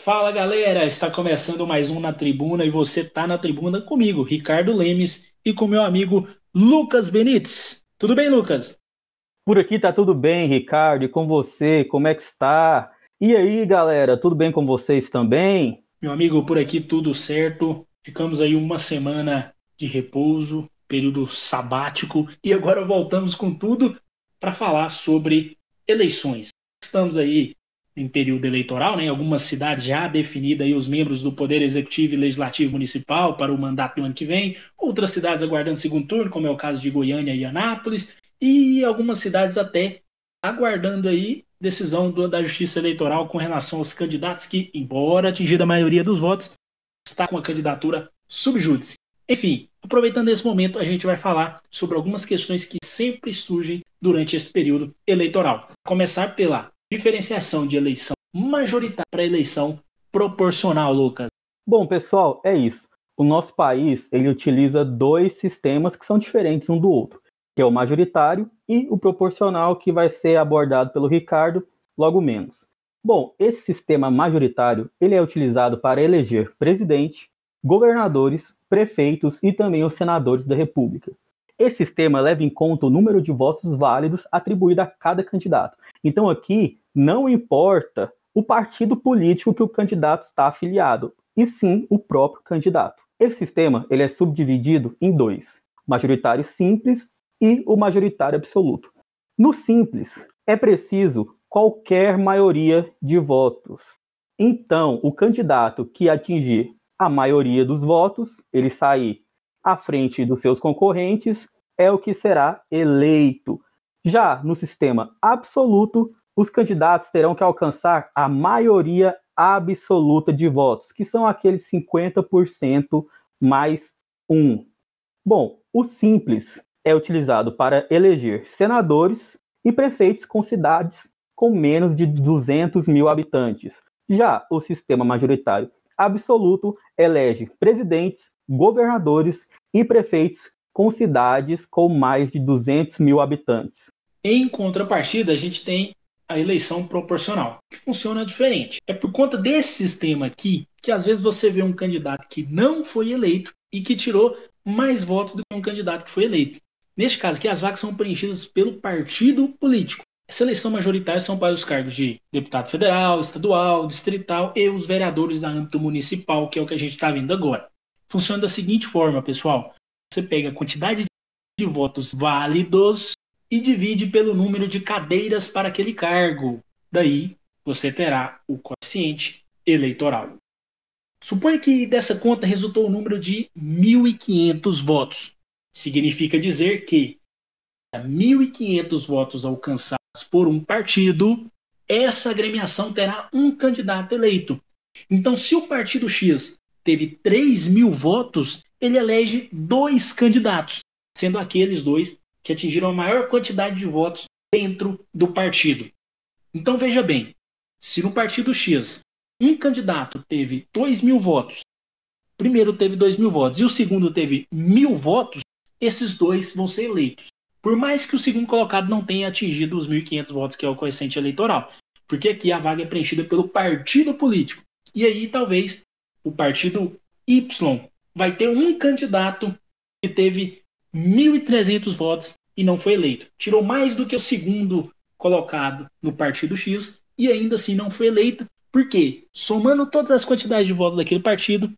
Fala galera, está começando mais um na tribuna e você tá na tribuna comigo, Ricardo Lemes, e com meu amigo Lucas Benites. Tudo bem, Lucas? Por aqui tá tudo bem, Ricardo, e com você, como é que está? E aí, galera, tudo bem com vocês também? Meu amigo, por aqui tudo certo. Ficamos aí uma semana de repouso, período sabático, e agora voltamos com tudo para falar sobre eleições. Estamos aí em período eleitoral, né, em algumas cidades já definida aí os membros do Poder Executivo e Legislativo Municipal para o mandato do ano que vem, outras cidades aguardando segundo turno, como é o caso de Goiânia e Anápolis, e algumas cidades até aguardando aí decisão do, da Justiça Eleitoral com relação aos candidatos que, embora atingida a maioria dos votos, está com a candidatura subjúdice. Enfim, aproveitando esse momento, a gente vai falar sobre algumas questões que sempre surgem durante esse período eleitoral. Começar pela diferenciação de eleição majoritária para eleição proporcional, Lucas. Bom, pessoal, é isso. O nosso país ele utiliza dois sistemas que são diferentes um do outro, que é o majoritário e o proporcional, que vai ser abordado pelo Ricardo logo menos. Bom, esse sistema majoritário ele é utilizado para eleger presidente, governadores, prefeitos e também os senadores da República. Esse sistema leva em conta o número de votos válidos atribuído a cada candidato. Então aqui não importa o partido político que o candidato está afiliado, e sim o próprio candidato. Esse sistema ele é subdividido em dois: majoritário simples e o majoritário absoluto. No simples, é preciso qualquer maioria de votos. Então, o candidato que atingir a maioria dos votos, ele sair à frente dos seus concorrentes, é o que será eleito. Já no sistema absoluto, os candidatos terão que alcançar a maioria absoluta de votos, que são aqueles 50% mais um. Bom, o simples é utilizado para eleger senadores e prefeitos com cidades com menos de 200 mil habitantes. Já o sistema majoritário absoluto elege presidentes, governadores e prefeitos com cidades com mais de 200 mil habitantes. Em contrapartida, a gente tem a eleição proporcional, que funciona diferente. É por conta desse sistema aqui que às vezes você vê um candidato que não foi eleito e que tirou mais votos do que um candidato que foi eleito. Neste caso aqui, as vagas são preenchidas pelo partido político. Essa eleição majoritária são para os cargos de deputado federal, estadual, distrital e os vereadores da âmbito municipal, que é o que a gente está vendo agora. Funciona da seguinte forma, pessoal. Você pega a quantidade de votos válidos e divide pelo número de cadeiras para aquele cargo. Daí você terá o coeficiente eleitoral. Suponha que dessa conta resultou o número de 1.500 votos. Significa dizer que 1.500 votos alcançados por um partido, essa agremiação terá um candidato eleito. Então, se o partido X teve 3 mil votos, ele elege dois candidatos, sendo aqueles dois que atingiram a maior quantidade de votos dentro do partido. Então veja bem, se no partido X um candidato teve 2 mil votos, primeiro teve 2 mil votos e o segundo teve mil votos, esses dois vão ser eleitos. Por mais que o segundo colocado não tenha atingido os 1.500 votos, que é o coeficiente eleitoral. Porque aqui a vaga é preenchida pelo partido político. E aí talvez o partido Y vai ter um candidato que teve 1.300 votos e não foi eleito. Tirou mais do que o segundo colocado no partido X e ainda assim não foi eleito. Por quê? Somando todas as quantidades de votos daquele partido,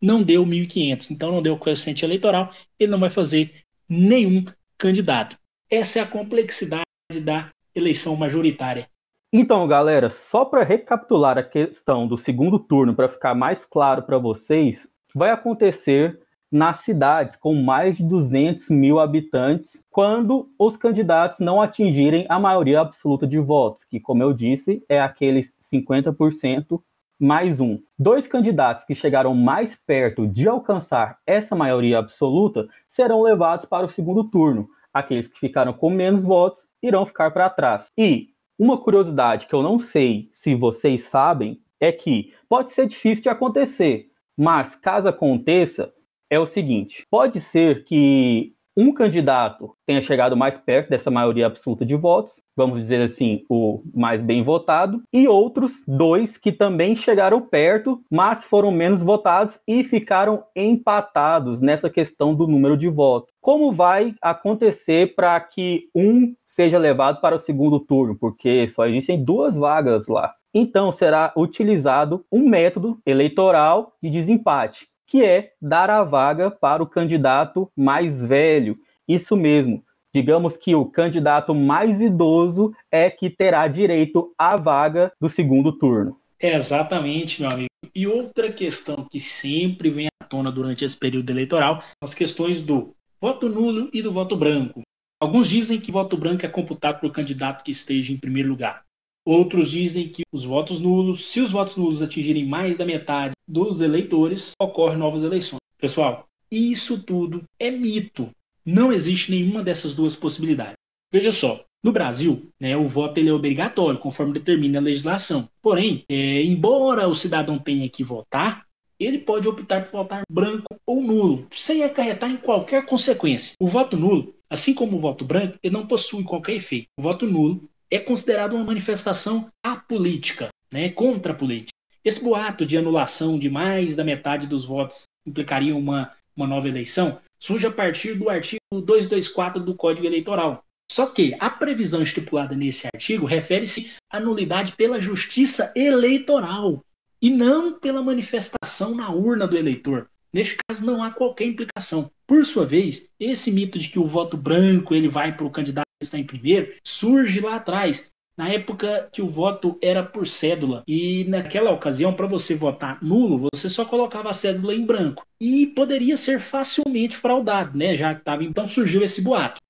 não deu 1.500. Então não deu coeficiente eleitoral, ele não vai fazer nenhum candidato. Essa é a complexidade da eleição majoritária. Então, galera, só para recapitular a questão do segundo turno, para ficar mais claro para vocês, vai acontecer nas cidades com mais de 200 mil habitantes, quando os candidatos não atingirem a maioria absoluta de votos, que, como eu disse, é aqueles 50% mais um. Dois candidatos que chegaram mais perto de alcançar essa maioria absoluta serão levados para o segundo turno. Aqueles que ficaram com menos votos irão ficar para trás. E uma curiosidade que eu não sei se vocês sabem é que pode ser difícil de acontecer, mas caso aconteça, é o seguinte: pode ser que um candidato tenha chegado mais perto dessa maioria absoluta de votos, vamos dizer assim, o mais bem votado, e outros dois que também chegaram perto, mas foram menos votados e ficaram empatados nessa questão do número de votos. Como vai acontecer para que um seja levado para o segundo turno? Porque só existem duas vagas lá. Então será utilizado um método eleitoral de desempate que é dar a vaga para o candidato mais velho. Isso mesmo. Digamos que o candidato mais idoso é que terá direito à vaga do segundo turno. É exatamente, meu amigo. E outra questão que sempre vem à tona durante esse período eleitoral, as questões do voto nulo e do voto branco. Alguns dizem que voto branco é computado pelo candidato que esteja em primeiro lugar. Outros dizem que os votos nulos, se os votos nulos atingirem mais da metade dos eleitores, ocorrem novas eleições. Pessoal, isso tudo é mito. Não existe nenhuma dessas duas possibilidades. Veja só, no Brasil, né, o voto ele é obrigatório, conforme determina a legislação. Porém, é, embora o cidadão tenha que votar, ele pode optar por votar branco ou nulo, sem acarretar em qualquer consequência. O voto nulo, assim como o voto branco, ele não possui qualquer efeito. O voto nulo é considerado uma manifestação apolítica, né, contra a política. Esse boato de anulação de mais da metade dos votos implicaria uma, uma nova eleição surge a partir do artigo 224 do Código Eleitoral. Só que a previsão estipulada nesse artigo refere-se à nulidade pela justiça eleitoral e não pela manifestação na urna do eleitor. Neste caso, não há qualquer implicação. Por sua vez, esse mito de que o voto branco ele vai para o candidato está em primeiro surge lá atrás, na época que o voto era por cédula. E naquela ocasião, para você votar nulo, você só colocava a cédula em branco. E poderia ser facilmente fraudado, né? Já que estava. Então surgiu esse boato.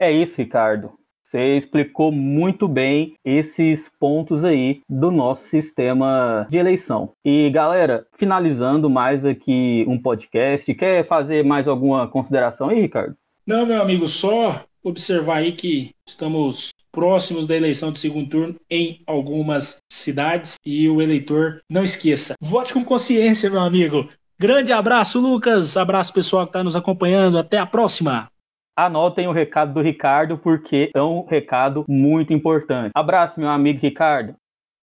É isso, Ricardo. Você explicou muito bem esses pontos aí do nosso sistema de eleição. E galera, finalizando mais aqui um podcast, quer fazer mais alguma consideração aí, Ricardo? Não, meu amigo, só observar aí que estamos próximos da eleição do segundo turno em algumas cidades e o eleitor não esqueça. Vote com consciência, meu amigo. Grande abraço, Lucas. Abraço pessoal que está nos acompanhando. Até a próxima. Anotem o recado do Ricardo, porque é um recado muito importante. Abraço, meu amigo Ricardo.